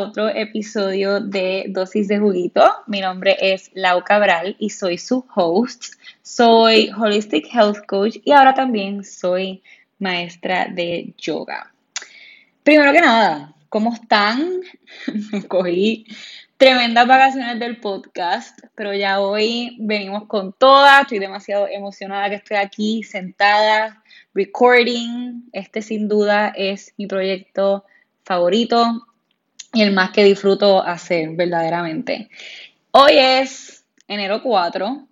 otro episodio de Dosis de Juguito. Mi nombre es Lau Cabral y soy su host. Soy Holistic Health Coach y ahora también soy maestra de yoga. Primero que nada, ¿cómo están? Me cogí tremendas vacaciones del podcast, pero ya hoy venimos con todas. Estoy demasiado emocionada que estoy aquí sentada, recording. Este sin duda es mi proyecto favorito y el más que disfruto hacer verdaderamente. Hoy es enero 4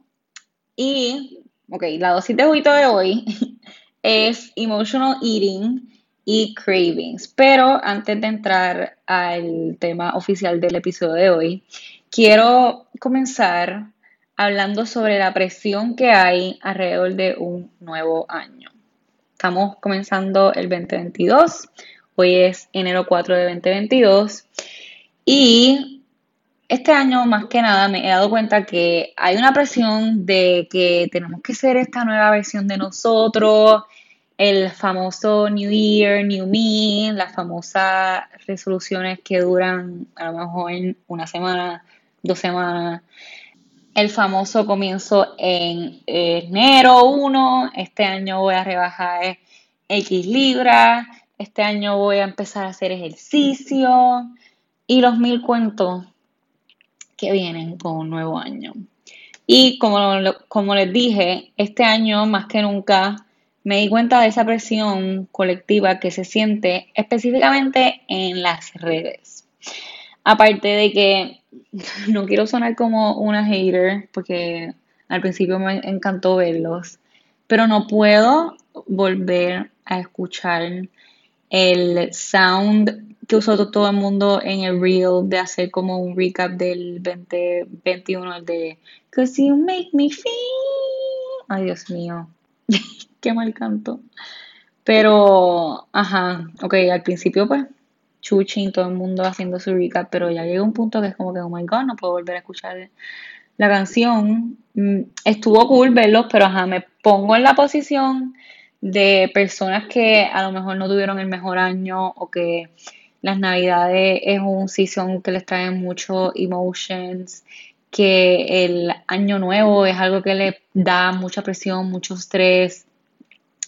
y, ok, la dosis de juguito de hoy es emotional eating y cravings. Pero antes de entrar al tema oficial del episodio de hoy, quiero comenzar hablando sobre la presión que hay alrededor de un nuevo año. Estamos comenzando el 2022, hoy es enero 4 de 2022 y este año más que nada me he dado cuenta que hay una presión de que tenemos que ser esta nueva versión de nosotros, el famoso New Year, New Me, las famosas resoluciones que duran a lo mejor una semana, dos semanas. El famoso comienzo en enero 1, este año voy a rebajar X libras, este año voy a empezar a hacer ejercicio y los mil cuentos que vienen con un nuevo año. Y como, como les dije, este año más que nunca me di cuenta de esa presión colectiva que se siente específicamente en las redes. Aparte de que no quiero sonar como una hater, porque al principio me encantó verlos, pero no puedo volver a escuchar el sound que usó todo el mundo en el reel de hacer como un recap del 2021, el de Cause you make me feel. Ay, Dios mío. qué mal canto. Pero, ajá, ok, al principio pues Chuchi todo el mundo haciendo su recap, pero ya llega un punto que es como que, oh my god, no puedo volver a escuchar la canción. Mm, estuvo cool verlos, pero ajá, me pongo en la posición de personas que a lo mejor no tuvieron el mejor año o que las navidades es un season que les trae mucho emotions, que el año nuevo es algo que les da mucha presión, mucho estrés,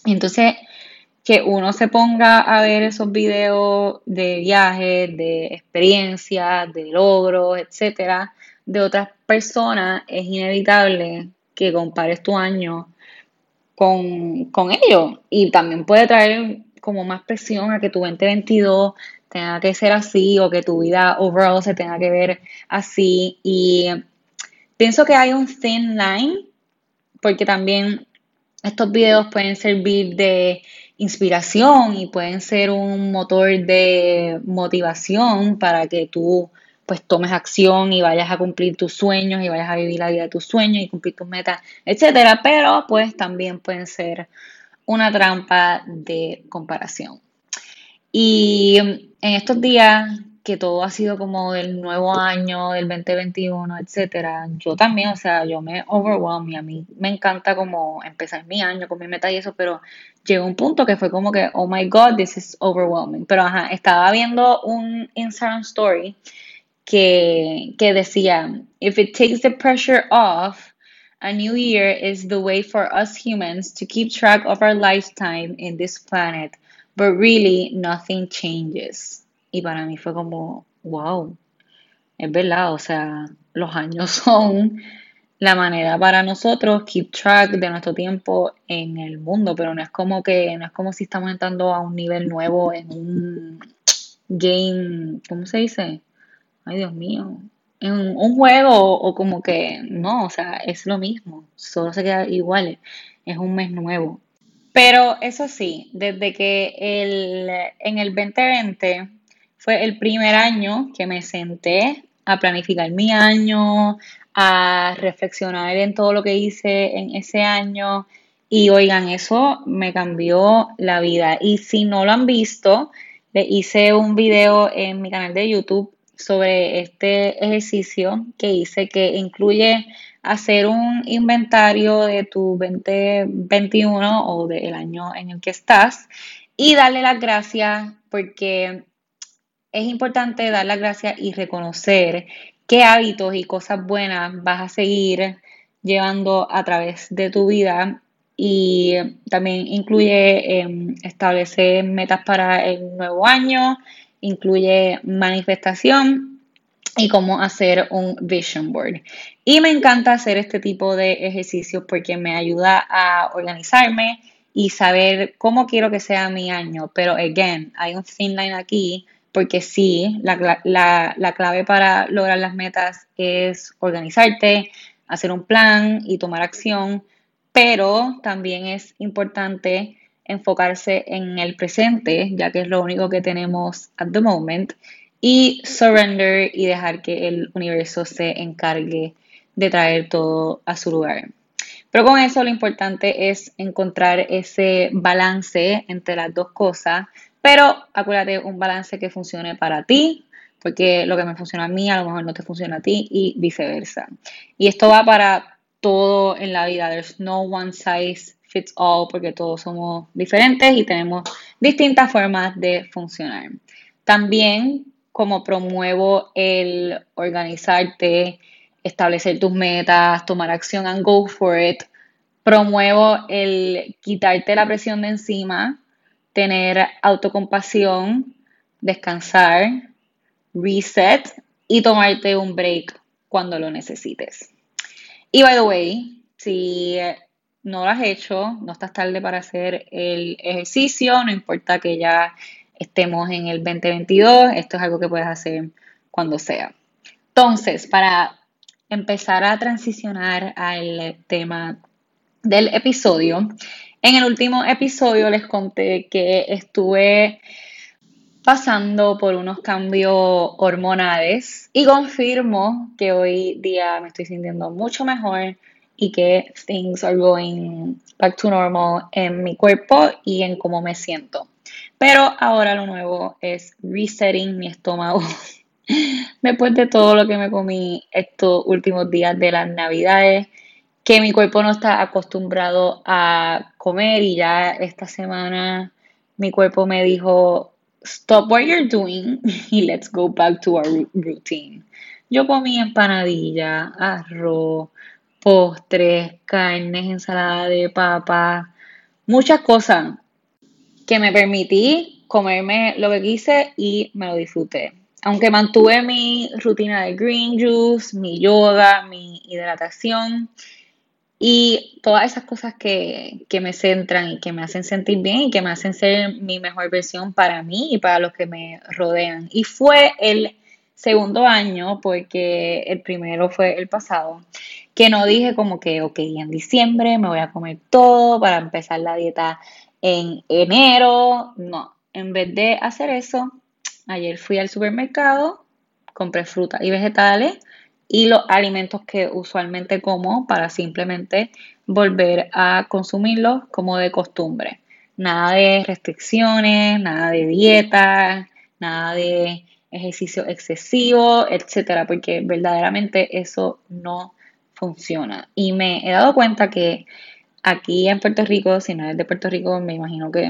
entonces, que uno se ponga a ver esos videos de viajes, de experiencias, de logros, etcétera, de otras personas, es inevitable que compares tu año con, con ellos. Y también puede traer como más presión a que tu 2022 tenga que ser así o que tu vida overall se tenga que ver así. Y pienso que hay un thin line, porque también estos videos pueden servir de inspiración y pueden ser un motor de motivación para que tú pues tomes acción y vayas a cumplir tus sueños y vayas a vivir la vida de tus sueños y cumplir tus metas, etcétera, pero pues también pueden ser una trampa de comparación. Y en estos días que todo ha sido como del nuevo año, del 2021, etcétera, yo también, o sea, yo me overwhelm y a mí me encanta como empezar mi año con mi meta y eso, pero llegó un punto que fue como que, oh my god, this is overwhelming. Pero ajá, estaba viendo un Instagram story que, que decía, if it takes the pressure off, a new year is the way for us humans to keep track of our lifetime in this planet, but really nothing changes. Y para mí fue como, wow, es verdad, o sea, los años son la manera para nosotros keep track de nuestro tiempo en el mundo, pero no es como que, no es como si estamos entrando a un nivel nuevo en un game, ¿cómo se dice? Ay, Dios mío. En un juego o como que no, o sea, es lo mismo, solo se queda igual, es un mes nuevo. Pero eso sí, desde que el, en el 2020 fue el primer año que me senté a planificar mi año, a reflexionar en todo lo que hice en ese año. Y oigan, eso me cambió la vida. Y si no lo han visto, le hice un video en mi canal de YouTube sobre este ejercicio que hice que incluye hacer un inventario de tu 2021 o del año en el que estás y darle las gracias porque es importante dar las gracias y reconocer qué hábitos y cosas buenas vas a seguir llevando a través de tu vida. Y también incluye em, establecer metas para el nuevo año, incluye manifestación y cómo hacer un vision board. Y me encanta hacer este tipo de ejercicios porque me ayuda a organizarme y saber cómo quiero que sea mi año. Pero, again, hay un thin line aquí porque sí, la, la clave para lograr las metas es organizarte, hacer un plan y tomar acción, pero también es importante enfocarse en el presente, ya que es lo único que tenemos at the moment, y surrender y dejar que el universo se encargue de traer todo a su lugar. Pero con eso lo importante es encontrar ese balance entre las dos cosas, pero acuérdate, un balance que funcione para ti, porque lo que me funciona a mí a lo mejor no te funciona a ti y viceversa. Y esto va para todo en la vida. There's no one size fits all porque todos somos diferentes y tenemos distintas formas de funcionar. También como promuevo el organizarte, establecer tus metas, tomar acción and go for it. Promuevo el quitarte la presión de encima, tener autocompasión, descansar, reset y tomarte un break cuando lo necesites. Y by the way, si no lo has hecho, no estás tarde para hacer el ejercicio, no importa que ya estemos en el 2022, esto es algo que puedes hacer cuando sea. Entonces, para empezar a transicionar al tema del episodio, en el último episodio les conté que estuve pasando por unos cambios hormonales y confirmo que hoy día me estoy sintiendo mucho mejor y que things are going back to normal en mi cuerpo y en cómo me siento. Pero ahora lo nuevo es resetting mi estómago. Después de todo lo que me comí estos últimos días de las navidades, que mi cuerpo no está acostumbrado a comer y ya esta semana mi cuerpo me dijo, stop what you're doing y let's go back to our routine. Yo comí empanadilla, arroz, postres, carnes, ensalada de papa, muchas cosas que me permití comerme lo que quise y me lo disfruté. Aunque mantuve mi rutina de green juice, mi yoga, mi hidratación, y todas esas cosas que, me centran y que me hacen sentir bien y que me hacen ser mi mejor versión para mí y para los que me rodean. Y fue el segundo año, porque el primero fue el pasado, que no dije como que, ok, en diciembre me voy a comer todo para empezar la dieta en enero. No, en vez de hacer eso, ayer fui al supermercado, compré fruta y vegetales y los alimentos que usualmente como para simplemente volver a consumirlos como de costumbre. Nada de restricciones, nada de dieta, nada de ejercicio excesivo, etcétera, porque verdaderamente eso no funciona. Y me he dado cuenta que aquí en Puerto Rico, si no eres de Puerto Rico, me imagino que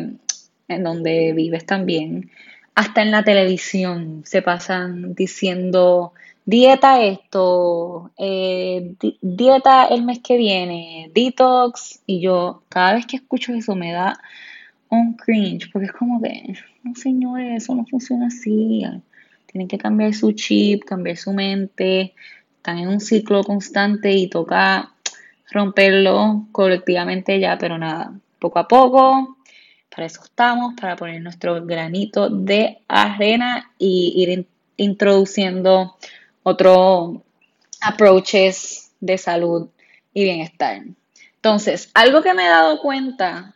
en donde vives también, hasta en la televisión se pasan diciendo dieta esto, eh, dieta el mes que viene, detox, y yo cada vez que escucho eso me da un cringe, porque es como que, no señores, eso no funciona así, tienen que cambiar su chip, cambiar su mente, están en un ciclo constante y toca romperlo colectivamente ya, pero nada, poco a poco, para eso estamos, para poner nuestro granito de arena y ir introduciendo otros approaches de salud y bienestar. Entonces, algo que me he dado cuenta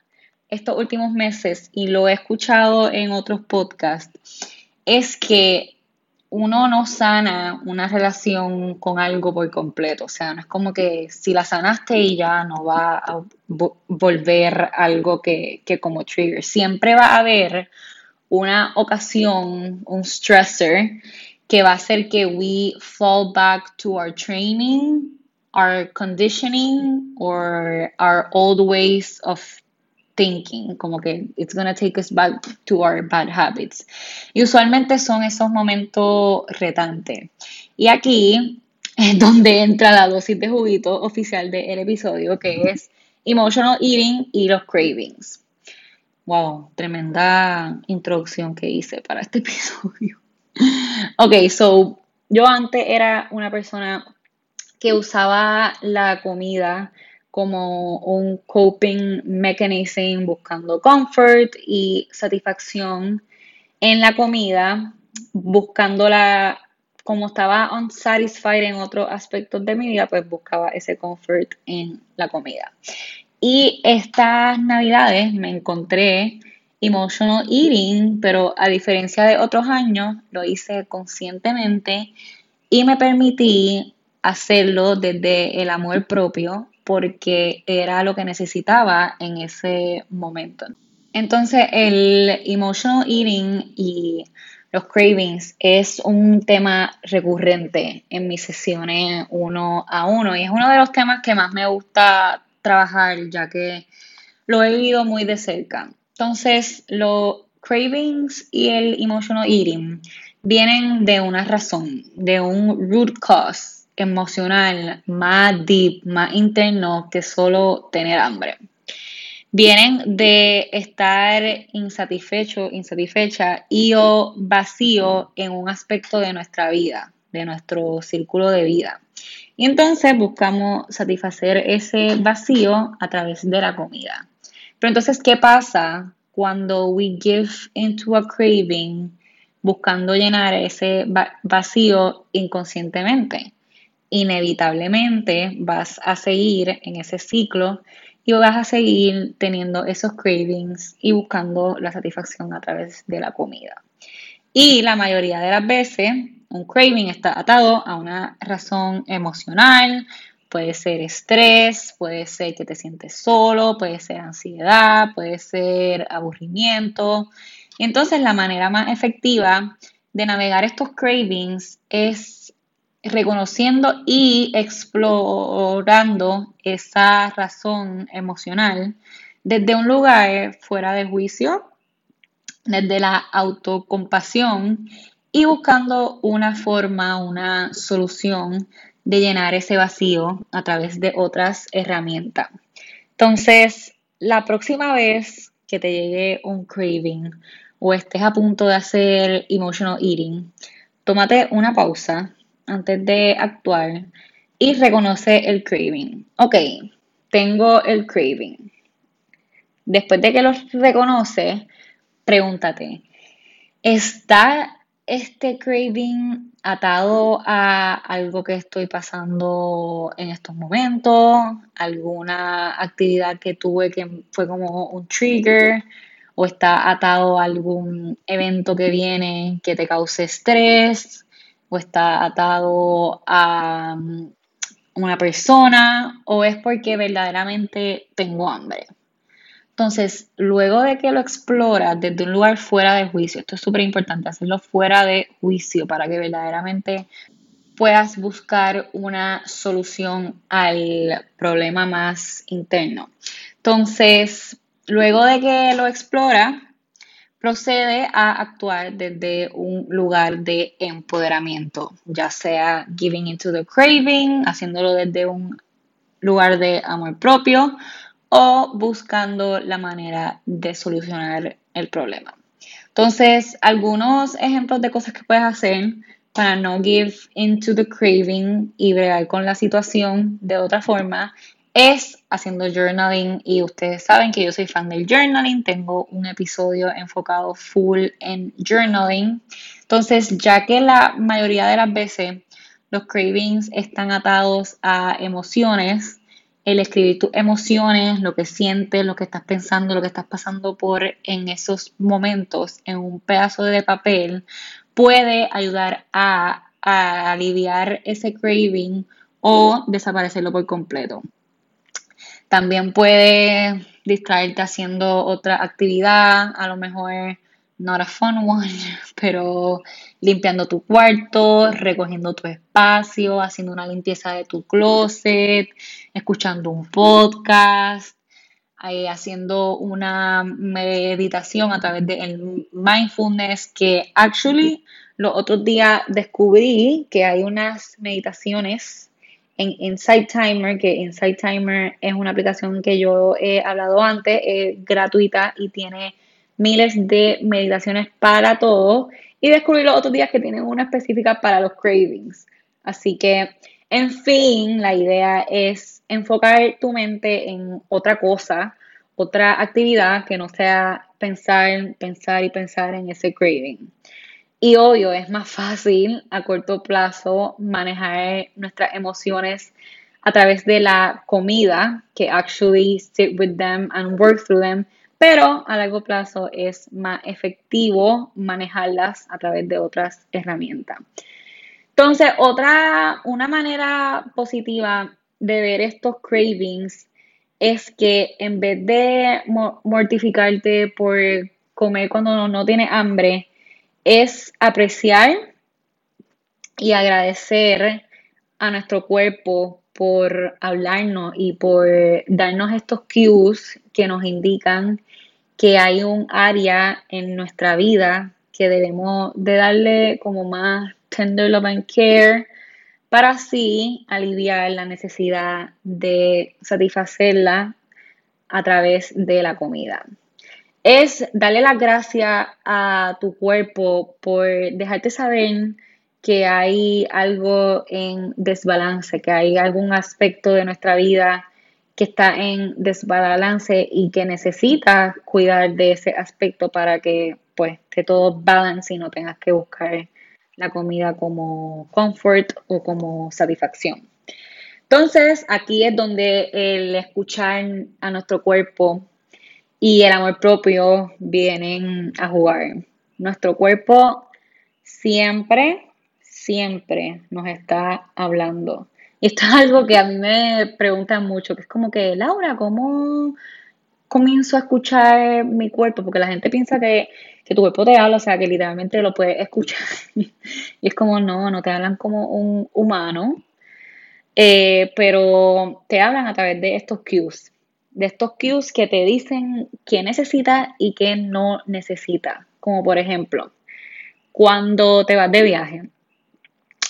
estos últimos meses y lo he escuchado en otros podcasts es que uno no sana una relación con algo por completo. O sea, no es como que si la sanaste y ya no va a volver algo que, que como trigger. Siempre va a haber una ocasión, un stressor que va a hacer que we fall back to our training, our conditioning, or our old ways of thinking, como que it's gonna take us back to our bad habits. Y usualmente son esos momentos retantes. Y aquí es donde entra la dosis de juguito oficial del episodio, que es emotional eating y los cravings. Wow, tremenda introducción que hice para este episodio. ok, so yo antes era una persona que usaba la comida como un coping mechanism, buscando comfort y satisfacción en la comida, buscándola como estaba unsatisfied en otros aspectos de mi vida, pues buscaba ese comfort en la comida. Y estas navidades me encontré emotional eating, pero a diferencia de otros años, lo hice conscientemente y me permití hacerlo desde el amor propio porque era lo que necesitaba en ese momento. Entonces, el emotional eating y los cravings es un tema recurrente en mis sesiones uno a uno y es uno de los temas que más me gusta trabajar ya que lo he vivido muy de cerca. Entonces, los cravings y el emotional eating vienen de una razón, de un root cause emocional más deep, más interno que solo tener hambre vienen de estar insatisfecho, insatisfecha y o vacío en un aspecto de nuestra vida, de nuestro círculo de vida. Y entonces buscamos satisfacer ese vacío a través de la comida. Pero entonces, ¿qué pasa cuando we give into a craving buscando llenar ese vacío inconscientemente? Inevitablemente vas a seguir en ese ciclo y vas a seguir teniendo esos cravings y buscando la satisfacción a través de la comida. Y la mayoría de las veces un craving está atado a una razón emocional, puede ser estrés, puede ser que te sientes solo, puede ser ansiedad, puede ser aburrimiento. Entonces la manera más efectiva de navegar estos cravings es reconociendo y explorando esa razón emocional desde un lugar fuera de juicio, desde la autocompasión y buscando una forma, una solución de llenar ese vacío a través de otras herramientas. Entonces, la próxima vez que te llegue un craving o estés a punto de hacer emotional eating, tómate una pausa, antes de actuar y reconoce el craving. Ok, tengo el craving. Después de que lo reconoce, pregúntate, ¿está este craving atado a algo que estoy pasando en estos momentos? ¿Alguna actividad que tuve que fue como un trigger? ¿O está atado a algún evento que viene que te cause estrés? O está atado a mm, una persona o es porque verdaderamente tengo hambre. Entonces, luego de que lo exploras desde un lugar fuera de juicio, esto es súper importante, hacerlo fuera de juicio para que verdaderamente puedas buscar una solución al problema más interno. Entonces, luego de que lo exploras, procede a actuar desde un lugar de empoderamiento, ya sea giving into the craving, haciéndolo desde un lugar de amor propio o buscando la manera de solucionar el problema. Entonces, algunos ejemplos de cosas que puedes hacer para no give into the craving y bregar con la situación de otra forma es haciendo journaling y ustedes saben que yo soy fan del journaling, tengo un episodio enfocado full en journaling. Entonces, ya que la mayoría de las veces los cravings están atados a emociones, el escribir tus emociones, lo que sientes, lo que estás pensando, lo que estás pasando por en esos momentos en un pedazo de papel, puede ayudar a, a aliviar ese craving o desaparecerlo por completo. También puedes distraerte haciendo otra actividad, a lo mejor not a fun one, pero limpiando tu cuarto, recogiendo tu espacio, haciendo una limpieza de tu closet, escuchando un podcast, eh, haciendo una meditación a través del mindfulness que actually los otros días descubrí que hay unas meditaciones en Insight Timer, que Insight Timer es una aplicación que yo he hablado antes, es gratuita y tiene miles de meditaciones para todo. Y descubrí los otros días que tienen una específica para los cravings. Así que, en fin, la idea es enfocar tu mente en otra cosa, otra actividad que no sea pensar, pensar y pensar en ese craving. Y obvio, es más fácil a corto plazo manejar nuestras emociones a través de la comida que actually sit with them and work through them, pero a largo plazo es más efectivo manejarlas a través de otras herramientas. Entonces, otra, una manera positiva de ver estos cravings es que en vez de mortificarte por comer cuando no, tienes hambre, es apreciar y agradecer a nuestro cuerpo por hablarnos y por darnos estos cues que nos indican que hay un área en nuestra vida que debemos de darle como más tender love and care para así aliviar la necesidad de satisfacerla a través de la comida. Es darle las gracias a tu cuerpo por dejarte saber que hay algo en desbalance, que hay algún aspecto de nuestra vida que está en desbalance y que necesita cuidar de ese aspecto para que pues esté todo balance y no tengas que buscar la comida como comfort o como satisfacción. Entonces, aquí es donde el escuchar a nuestro cuerpo y el amor propio vienen a jugar. Nuestro cuerpo siempre, siempre nos está hablando. Y esto es algo que a mí me preguntan mucho, que es como que, Laura, ¿cómo comienzo a escuchar mi cuerpo? Porque la gente piensa que que tu cuerpo te habla, o sea, que literalmente lo puedes escuchar. y es como, no, no te hablan como un humano, eh, pero te hablan a través de estos cues, de estos cues que te dicen qué necesitas y qué no necesitas. Como por ejemplo, cuando te vas de viaje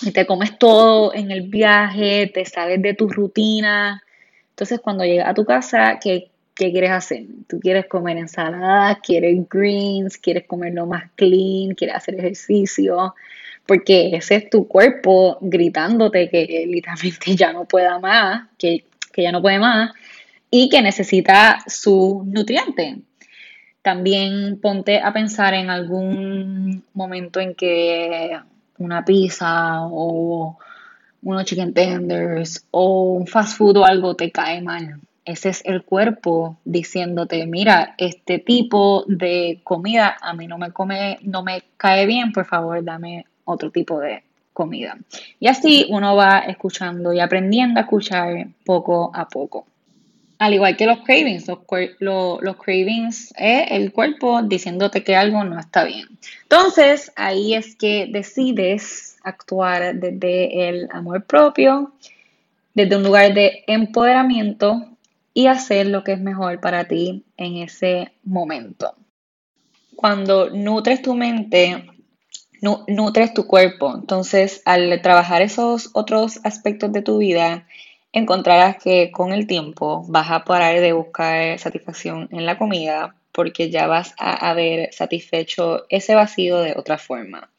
y te comes todo en el viaje, te sabes de tu rutina. Entonces, cuando llegas a tu casa, que ¿qué quieres hacer? Tú quieres comer ensaladas, quieres greens, quieres comer lo más clean, quieres hacer ejercicio, porque ese es tu cuerpo gritándote que literalmente ya no pueda más, que, que ya no puede más y que necesita su nutriente. También ponte a pensar en algún momento en que una pizza o unos chicken tenders o un fast food o algo te cae mal ese es el cuerpo diciéndote, mira, este tipo de comida a mí no me come, no me cae bien, por favor, dame otro tipo de comida. Y así uno va escuchando y aprendiendo a escuchar poco a poco. Al igual que los cravings, los, los cravings es el cuerpo diciéndote que algo no está bien. Entonces, ahí es que decides actuar desde el amor propio, desde un lugar de empoderamiento y hacer lo que es mejor para ti en ese momento. Cuando nutres tu mente, nutres tu cuerpo. Entonces, al trabajar esos otros aspectos de tu vida, encontrarás que con el tiempo vas a parar de buscar satisfacción en la comida porque ya vas a haber satisfecho ese vacío de otra forma.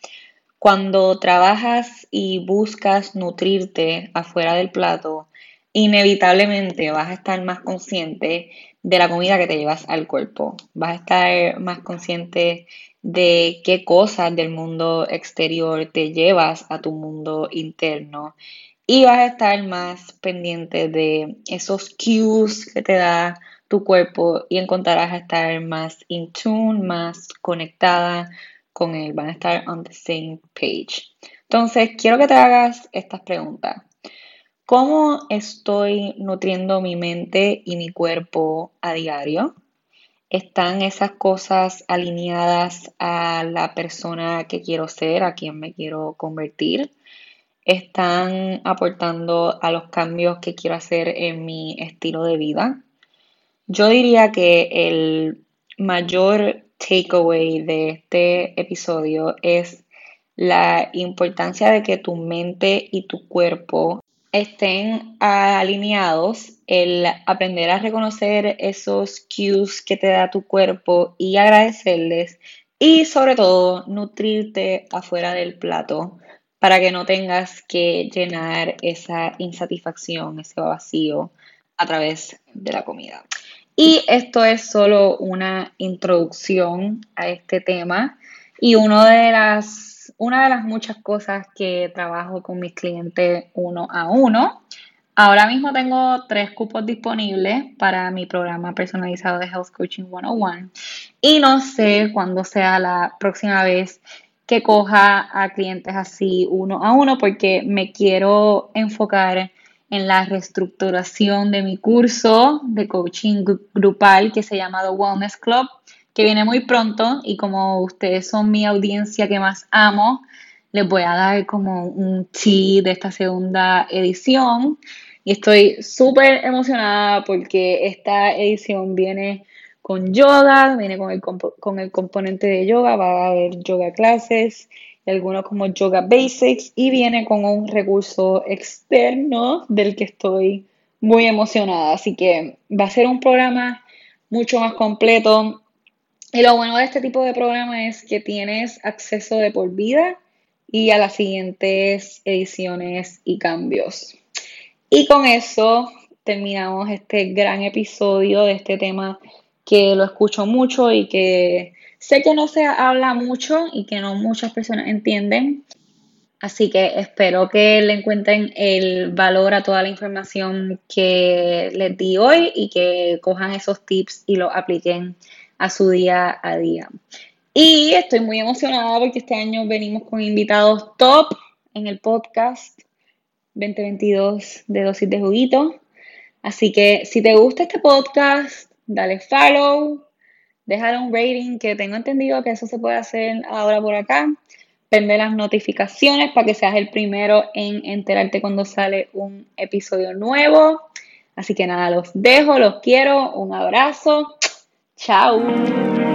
Cuando trabajas y buscas nutrirte afuera del plato, inevitablemente vas a estar más consciente de la comida que te llevas al cuerpo. Vas a estar más consciente de qué cosas del mundo exterior te llevas a tu mundo interno. Y vas a estar más pendiente de esos cues que te da tu cuerpo y encontrarás a estar más in tune, más conectada con él. Van a estar on the same page. Entonces, quiero que te hagas estas preguntas. ¿Cómo estoy nutriendo mi mente y mi cuerpo a diario? ¿Están esas cosas alineadas a la persona que quiero ser, a quien me quiero convertir? ¿Están aportando a los cambios que quiero hacer en mi estilo de vida? Yo diría que el mayor takeaway de este episodio es la importancia de que tu mente y tu cuerpo estén alineados, el aprender a reconocer esos cues que te da tu cuerpo y agradecerles y sobre todo nutrirte afuera del plato para que no tengas que llenar esa insatisfacción, ese vacío a través de la comida. Y esto es solo una introducción a este tema y de las una de las muchas cosas que trabajo con mis clientes uno a uno. Ahora mismo tengo tres cupos disponibles para mi programa personalizado de Health Coaching 101 y no sé cuándo sea la próxima vez que coja a clientes así uno a uno porque me quiero enfocar en la reestructuración de mi curso de coaching grupal que se llama The Wellness Club que viene muy pronto y como ustedes son mi audiencia que más amo, les voy a dar como un chi de esta segunda edición. Y estoy súper emocionada porque esta edición viene con yoga, viene con el, con el componente de yoga, va a haber yoga clases, algunos como yoga basics y viene con un recurso externo del que estoy muy emocionada. Así que va a ser un programa mucho más completo. Y lo bueno de este tipo de programa es que tienes acceso de por vida y a las siguientes ediciones y cambios. Y con eso terminamos este gran episodio de este tema que lo escucho mucho y que sé que no se habla mucho y que no muchas personas entienden. Así que espero que le encuentren el valor a toda la información que les di hoy y que cojan esos tips y los apliquen a su día a día. Y estoy muy emocionada porque este año venimos con invitados top en el podcast 2022 de Dosis de Juguito. Así que si te gusta este podcast, dale follow, déjale un rating, que tengo entendido que eso se puede hacer ahora por acá. Prende las notificaciones para que seas el primero en enterarte cuando sale un episodio nuevo. Así que nada, los dejo, los quiero, un abrazo. Chao.